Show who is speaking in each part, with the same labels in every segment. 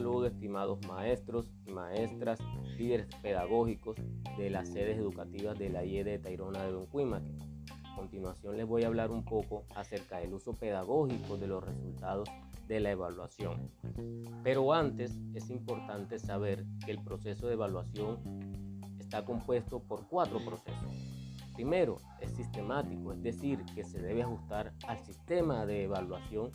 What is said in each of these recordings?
Speaker 1: saludo, estimados maestros maestras, líderes pedagógicos de las sedes educativas de la IE de Tairona de Don Cuimaque. A continuación les voy a hablar un poco acerca del uso pedagógico de los resultados de la evaluación. Pero antes es importante saber que el proceso de evaluación está compuesto por cuatro procesos. Primero, es sistemático, es decir, que se debe ajustar al sistema de evaluación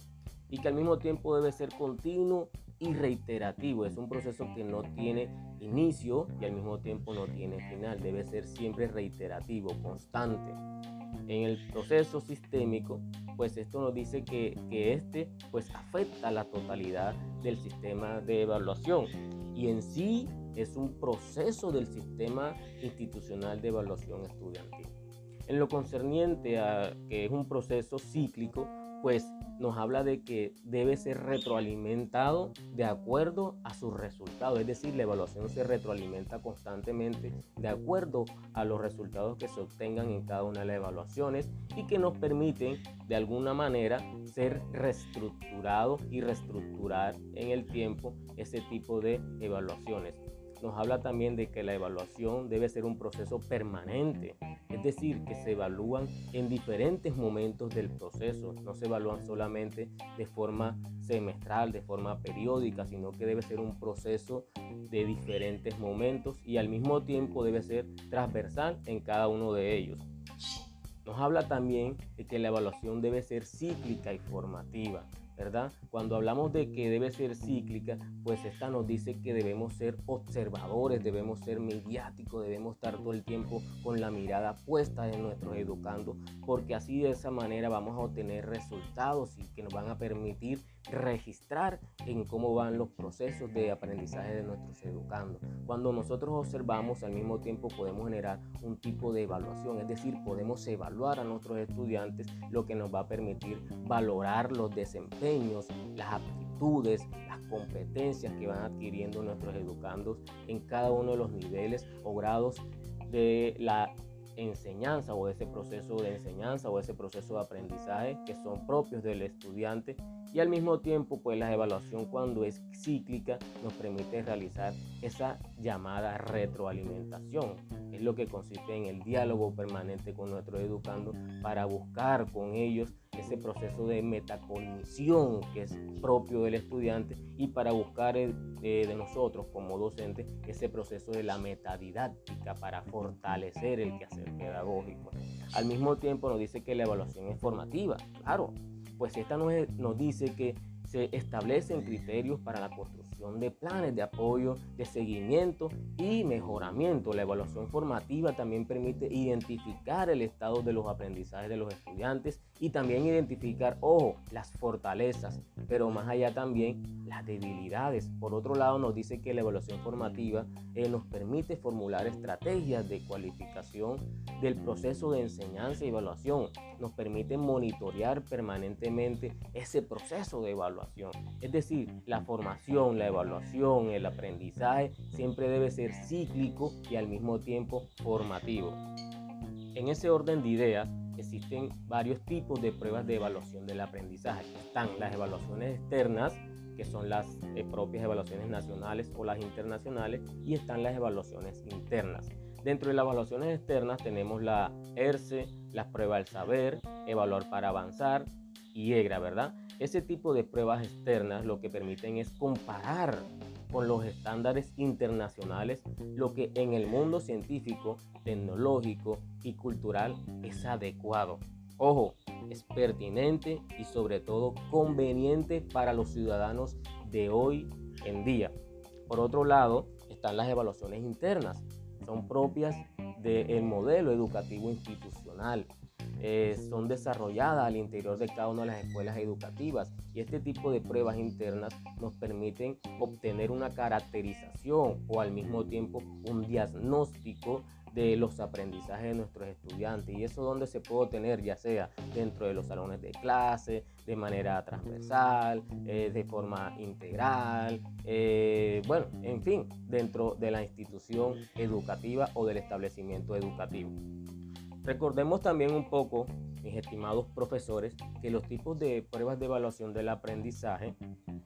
Speaker 1: y que al mismo tiempo debe ser continuo y reiterativo. Es un proceso que no tiene inicio y al mismo tiempo no tiene final. Debe ser siempre reiterativo, constante. En el proceso sistémico, pues esto nos dice que, que este pues afecta la totalidad del sistema de evaluación y en sí es un proceso del sistema institucional de evaluación estudiantil. En lo concerniente a que es un proceso cíclico, pues nos habla de que debe ser retroalimentado de acuerdo a sus resultados, es decir, la evaluación se retroalimenta constantemente de acuerdo a los resultados que se obtengan en cada una de las evaluaciones y que nos permiten de alguna manera ser reestructurado y reestructurar en el tiempo ese tipo de evaluaciones nos habla también de que la evaluación debe ser un proceso permanente, es decir, que se evalúan en diferentes momentos del proceso, no se evalúan solamente de forma semestral, de forma periódica, sino que debe ser un proceso de diferentes momentos y al mismo tiempo debe ser transversal en cada uno de ellos. Nos habla también de que la evaluación debe ser cíclica y formativa, ¿verdad? Cuando hablamos de que debe ser cíclica, pues esta nos dice que debemos ser observadores, debemos ser mediáticos, debemos estar todo el tiempo con la mirada puesta en nuestros educandos, porque así de esa manera vamos a obtener resultados y que nos van a permitir registrar en cómo van los procesos de aprendizaje de nuestros educandos. Cuando nosotros observamos, al mismo tiempo podemos generar un tipo de evaluación, es decir, podemos evaluar a nuestros estudiantes, lo que nos va a permitir valorar los desempeños las aptitudes, las competencias que van adquiriendo nuestros educandos en cada uno de los niveles o grados de la enseñanza o ese proceso de enseñanza o ese proceso de aprendizaje que son propios del estudiante y al mismo tiempo pues la evaluación cuando es cíclica nos permite realizar esa llamada retroalimentación. Es lo que consiste en el diálogo permanente con nuestros educandos para buscar con ellos ese proceso de metacognición que es propio del estudiante y para buscar eh, de nosotros como docentes ese proceso de la metadidáctica para fortalecer el quehacer pedagógico. Al mismo tiempo nos dice que la evaluación es formativa, claro, pues esta nos, nos dice que se establecen criterios para la construcción de planes de apoyo, de seguimiento y mejoramiento. La evaluación formativa también permite identificar el estado de los aprendizajes de los estudiantes y también identificar, ojo, las fortalezas, pero más allá también las debilidades. Por otro lado, nos dice que la evaluación formativa eh, nos permite formular estrategias de cualificación del proceso de enseñanza y evaluación. Nos permite monitorear permanentemente ese proceso de evaluación. Es decir, la formación, la evaluación, el aprendizaje siempre debe ser cíclico y al mismo tiempo formativo. En ese orden de ideas, existen varios tipos de pruebas de evaluación del aprendizaje. Están las evaluaciones externas, que son las eh, propias evaluaciones nacionales o las internacionales, y están las evaluaciones internas. Dentro de las evaluaciones externas tenemos la ERCE, las pruebas del saber, evaluar para avanzar y EGRA, ¿verdad? Ese tipo de pruebas externas lo que permiten es comparar con los estándares internacionales lo que en el mundo científico, tecnológico y cultural es adecuado. Ojo, es pertinente y sobre todo conveniente para los ciudadanos de hoy en día. Por otro lado, están las evaluaciones internas. Son propias del modelo educativo institucional eh, son desarrolladas al interior de cada una de las escuelas educativas y este tipo de pruebas internas nos permiten obtener una caracterización o al mismo tiempo un diagnóstico de los aprendizajes de nuestros estudiantes y eso donde se puede obtener ya sea dentro de los salones de clase, de manera transversal, eh, de forma integral, eh, bueno, en fin, dentro de la institución educativa o del establecimiento educativo. Recordemos también un poco, mis estimados profesores, que los tipos de pruebas de evaluación del aprendizaje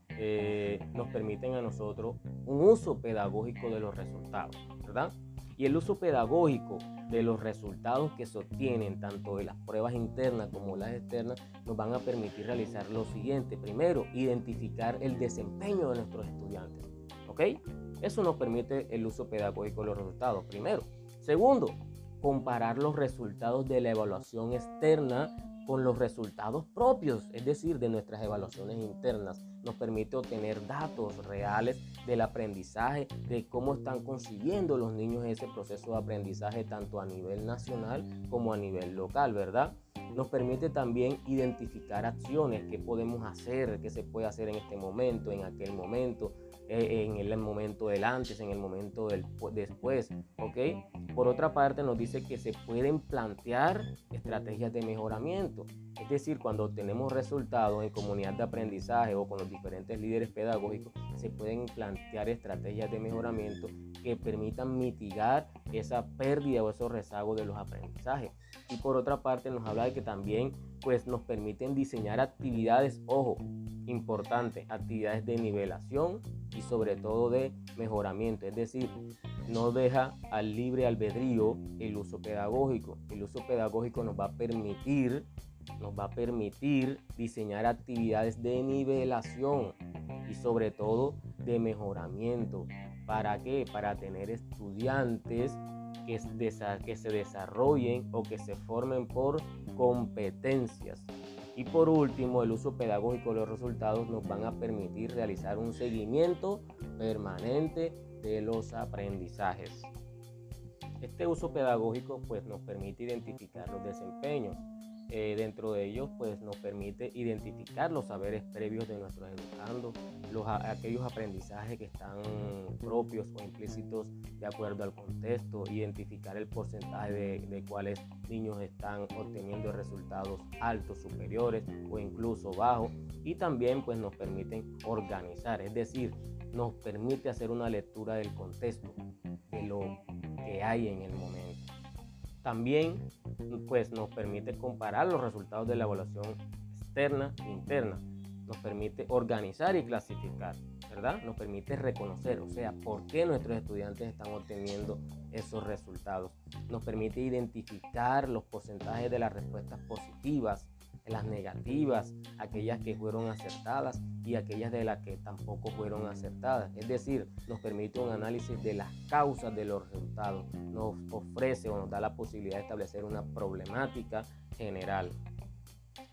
Speaker 1: eh, nos permiten a nosotros un uso pedagógico de los resultados, ¿verdad? Y el uso pedagógico de los resultados que se obtienen tanto de las pruebas internas como las externas nos van a permitir realizar lo siguiente. Primero, identificar el desempeño de nuestros estudiantes. ¿Ok? Eso nos permite el uso pedagógico de los resultados. Primero. Segundo, comparar los resultados de la evaluación externa con los resultados propios, es decir, de nuestras evaluaciones internas. Nos permite obtener datos reales del aprendizaje, de cómo están consiguiendo los niños ese proceso de aprendizaje tanto a nivel nacional como a nivel local, ¿verdad? Nos permite también identificar acciones que podemos hacer, que se puede hacer en este momento, en aquel momento, en el momento del antes, en el momento del después, ¿ok? Por otra parte, nos dice que se pueden plantear estrategias de mejoramiento. Es decir, cuando tenemos resultados en comunidad de aprendizaje o con los diferentes líderes pedagógicos, se pueden plantear estrategias de mejoramiento que permitan mitigar esa pérdida o esos rezagos de los aprendizajes. Y por otra parte, nos habla de que también pues, nos permiten diseñar actividades, ojo, importante, actividades de nivelación y sobre todo de mejoramiento. Es decir, no deja al libre albedrío el uso pedagógico. El uso pedagógico nos va a permitir, nos va a permitir diseñar actividades de nivelación y sobre todo de mejoramiento. ¿Para qué? Para tener estudiantes que, se desarrollen o que se formen por competencias. Y por último, el uso pedagógico de los resultados nos van a permitir realizar un seguimiento permanente de los aprendizajes. Este uso pedagógico pues, nos permite identificar los desempeños, eh, dentro de ellos pues nos permite identificar los saberes previos de nuestros educandos, los, aquellos aprendizajes que están propios o implícitos de acuerdo al contexto, identificar el porcentaje de, de cuáles niños están obteniendo resultados altos, superiores o incluso bajos y también pues nos permiten organizar, es decir, nos permite hacer una lectura del contexto, de lo que hay en el momento. También pues, nos permite comparar los resultados de la evaluación externa e interna. Nos permite organizar y clasificar, ¿verdad? Nos permite reconocer, o sea, por qué nuestros estudiantes están obteniendo esos resultados. Nos permite identificar los porcentajes de las respuestas positivas, las negativas, aquellas que fueron acertadas y aquellas de las que tampoco fueron acertadas. Es decir, nos permite un análisis de las causas de los resultados, nos ofrece o nos da la posibilidad de establecer una problemática general.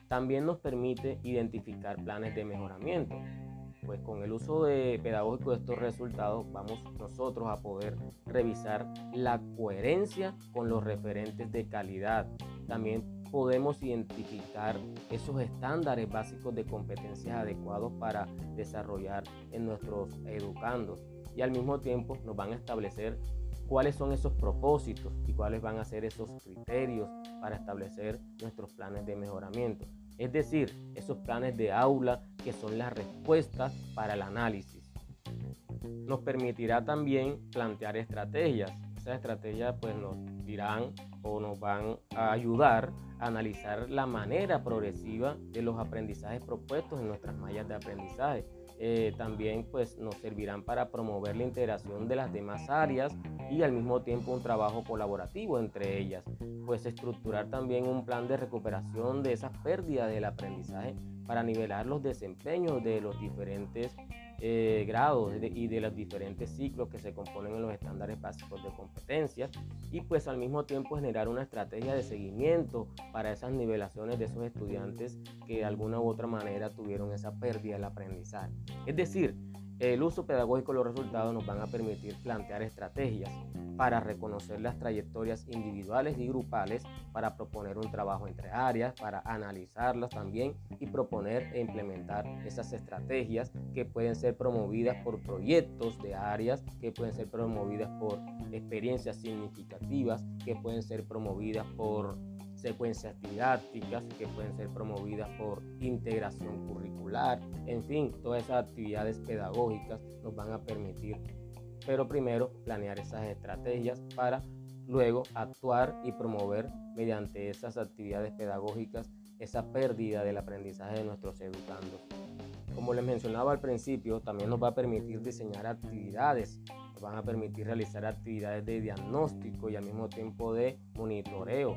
Speaker 1: También nos permite identificar planes de mejoramiento. Pues con el uso de pedagógico de estos resultados vamos nosotros a poder revisar la coherencia con los referentes de calidad. También podemos identificar esos estándares básicos de competencias adecuados para desarrollar en nuestros educandos y al mismo tiempo nos van a establecer cuáles son esos propósitos y cuáles van a ser esos criterios para establecer nuestros planes de mejoramiento. Es decir, esos planes de aula que son las respuestas para el análisis. Nos permitirá también plantear estrategias. Esas estrategias pues nos dirán o nos van a ayudar a analizar la manera progresiva de los aprendizajes propuestos en nuestras mallas de aprendizaje. Eh, también pues nos servirán para promover la integración de las demás áreas y al mismo tiempo un trabajo colaborativo entre ellas, pues estructurar también un plan de recuperación de esas pérdidas del aprendizaje para nivelar los desempeños de los diferentes eh, grados y de los diferentes ciclos que se componen en los estándares básicos de competencias y pues al mismo tiempo generar una estrategia de seguimiento para esas nivelaciones de esos estudiantes que de alguna u otra manera tuvieron esa pérdida del aprendizaje. Es decir, el uso pedagógico de los resultados nos van a permitir plantear estrategias para reconocer las trayectorias individuales y grupales, para proponer un trabajo entre áreas, para analizarlas también y proponer e implementar esas estrategias que pueden ser promovidas por proyectos de áreas, que pueden ser promovidas por experiencias significativas, que pueden ser promovidas por secuencias didácticas que pueden ser promovidas por integración curricular, en fin, todas esas actividades pedagógicas nos van a permitir, pero primero planear esas estrategias para luego actuar y promover mediante esas actividades pedagógicas esa pérdida del aprendizaje de nuestros educandos. Como les mencionaba al principio, también nos va a permitir diseñar actividades, nos van a permitir realizar actividades de diagnóstico y al mismo tiempo de monitoreo,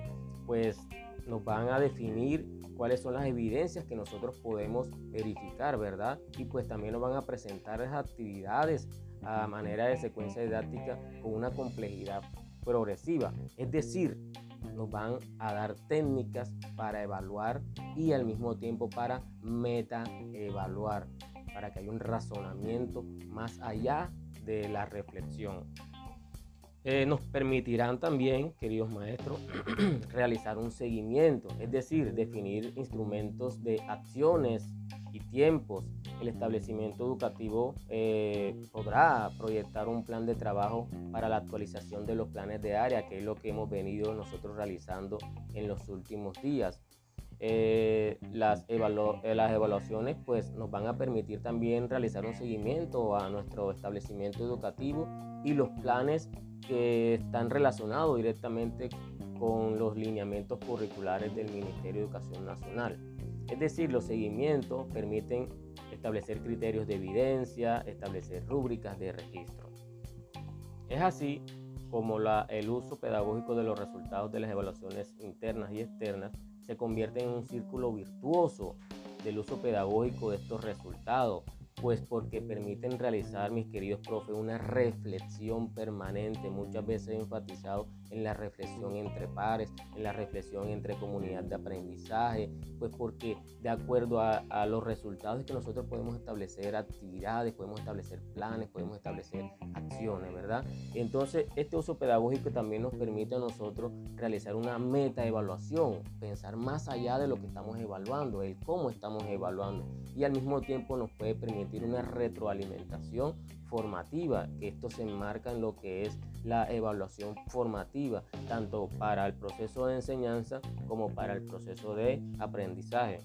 Speaker 1: pues nos van a definir cuáles son las evidencias que nosotros podemos verificar, ¿verdad? Y pues también nos van a presentar esas actividades a manera de secuencia didáctica con una complejidad progresiva. Es decir, nos van a dar técnicas para evaluar y al mismo tiempo para meta evaluar, para que haya un razonamiento más allá de la reflexión. Eh, nos permitirán también, queridos maestros, realizar un seguimiento, es decir, definir instrumentos de acciones y tiempos. El establecimiento educativo eh, podrá proyectar un plan de trabajo para la actualización de los planes de área, que es lo que hemos venido nosotros realizando en los últimos días. Eh, las, las evaluaciones pues nos van a permitir también realizar un seguimiento a nuestro establecimiento educativo y los planes que están relacionados directamente con los lineamientos curriculares del Ministerio de Educación Nacional. Es decir, los seguimientos permiten establecer criterios de evidencia, establecer rúbricas de registro. Es así como la, el uso pedagógico de los resultados de las evaluaciones internas y externas se convierte en un círculo virtuoso del uso pedagógico de estos resultados pues porque permiten realizar, mis queridos profes, una reflexión permanente, muchas veces enfatizado en la reflexión entre pares, en la reflexión entre comunidad de aprendizaje, pues porque de acuerdo a, los resultados que nosotros podemos establecer actividades, podemos establecer planes, podemos establecer acciones, ¿verdad? Entonces, este uso pedagógico también nos permite a nosotros realizar una meta evaluación, pensar más allá de lo que estamos evaluando, el cómo estamos evaluando, y al mismo tiempo nos puede permitir una retroalimentación formativa, que esto se enmarca en lo que es la evaluación formativa, tanto para el proceso de enseñanza como para el proceso de aprendizaje.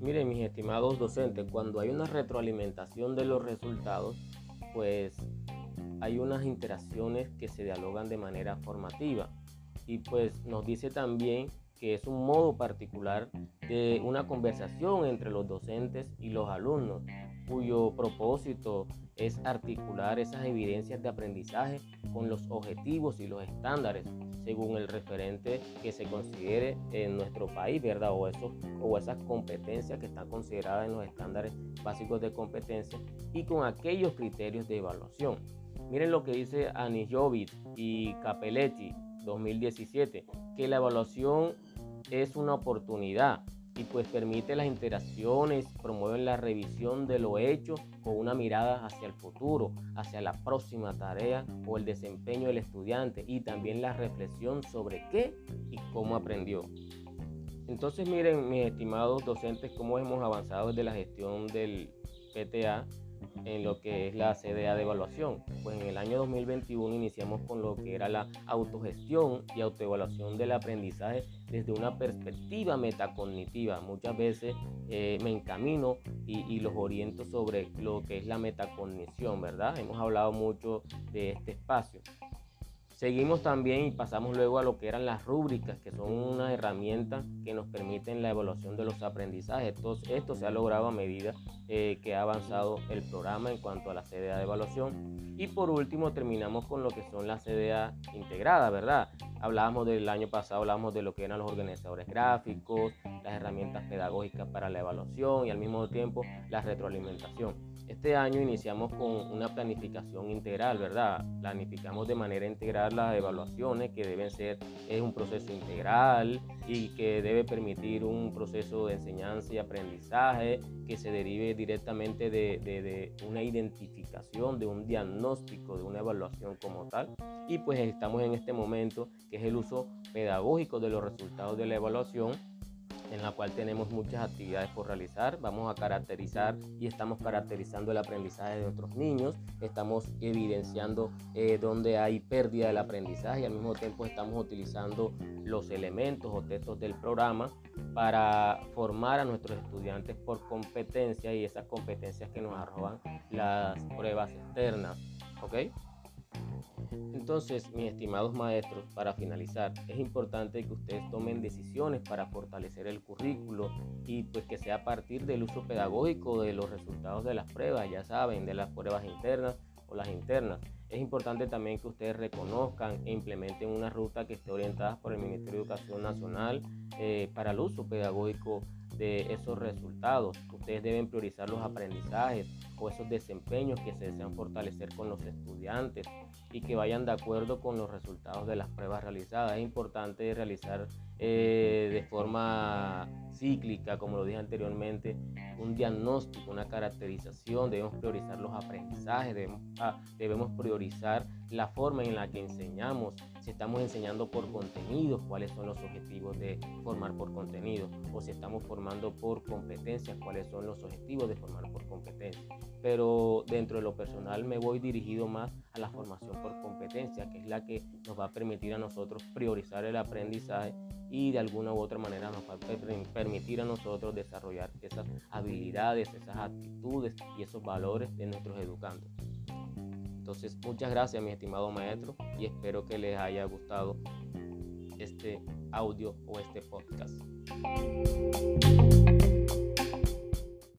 Speaker 1: Miren, mis estimados docentes, cuando hay una retroalimentación de los resultados, pues hay unas interacciones que se dialogan de manera formativa. Y pues nos dice también que es un modo particular de una conversación entre los docentes y los alumnos, cuyo propósito es articular esas evidencias de aprendizaje con los objetivos y los estándares según el referente que se considere en nuestro país, ¿verdad? O, o esas competencias que están consideradas en los estándares básicos de competencia y con aquellos criterios de evaluación. Miren lo que dice Anijovic y Capelletti 2017, que la evaluación es una oportunidad y pues permite las interacciones, promueve la revisión de lo hecho con una mirada hacia el futuro, hacia la próxima tarea o el desempeño del estudiante y también la reflexión sobre qué y cómo aprendió. Entonces miren mis estimados docentes cómo hemos avanzado desde la gestión del PTA en lo que es la CDA de evaluación. Pues en el año 2021 iniciamos con lo que era la autogestión y autoevaluación del aprendizaje desde una perspectiva metacognitiva. Muchas veces eh, me encamino y, y, los oriento sobre lo que es la metacognición, ¿verdad? Hemos hablado mucho de este espacio. Seguimos también y pasamos luego a lo que eran las rúbricas, que son una herramienta que nos permiten la evaluación de los aprendizajes. esto se ha logrado a medida eh, que ha avanzado el programa en cuanto a la CDA de evaluación. Y por último terminamos con lo que son las CDA integradas, ¿verdad? Hablábamos del año pasado, hablábamos de lo que eran los organizadores gráficos, las herramientas pedagógicas para la evaluación y al mismo tiempo la retroalimentación. Este año iniciamos con una planificación integral, ¿verdad? Planificamos de manera integral las evaluaciones que deben ser, es un proceso integral y que debe permitir un proceso de enseñanza y aprendizaje que se derive directamente de, una identificación, de un diagnóstico, de una evaluación como tal. Y pues estamos en este momento que es el uso pedagógico de los resultados de la evaluación en la cual tenemos muchas actividades por realizar. Vamos a caracterizar y estamos caracterizando el aprendizaje de nuestros niños, estamos evidenciando eh, donde hay pérdida del aprendizaje y al mismo tiempo estamos utilizando los elementos o textos del programa para formar a nuestros estudiantes por competencias y esas competencias que nos arrojan las pruebas externas. ¿Ok? Entonces, mis estimados maestros, para finalizar, es importante que ustedes tomen decisiones para fortalecer el currículo y pues que sea a partir del uso pedagógico de los resultados de las pruebas, ya saben, de las pruebas internas o las internas. Es importante también que ustedes reconozcan e implementen una ruta que esté orientada por el Ministerio de Educación Nacional eh, para el uso pedagógico de esos resultados. Ustedes deben priorizar los aprendizajes o esos desempeños que se desean fortalecer con los estudiantes y que vayan de acuerdo con los resultados de las pruebas realizadas. Es importante realizar eh, de forma cíclica, como lo dije anteriormente, un diagnóstico, una caracterización, debemos priorizar los aprendizajes, debemos, ah, debemos priorizar la forma en la que enseñamos, estamos enseñando por contenidos, cuáles son los objetivos de formar por contenido, o si estamos formando por competencias, cuáles son los objetivos de formar por competencias. Pero dentro de lo personal me voy dirigido más a la formación por competencia, que es la que nos va a permitir a nosotros priorizar el aprendizaje y de alguna u otra manera nos va a permitir a nosotros desarrollar esas habilidades, esas actitudes y esos valores de nuestros educandos. Entonces, muchas gracias, mi estimado maestro, y espero que les haya gustado este audio o este podcast.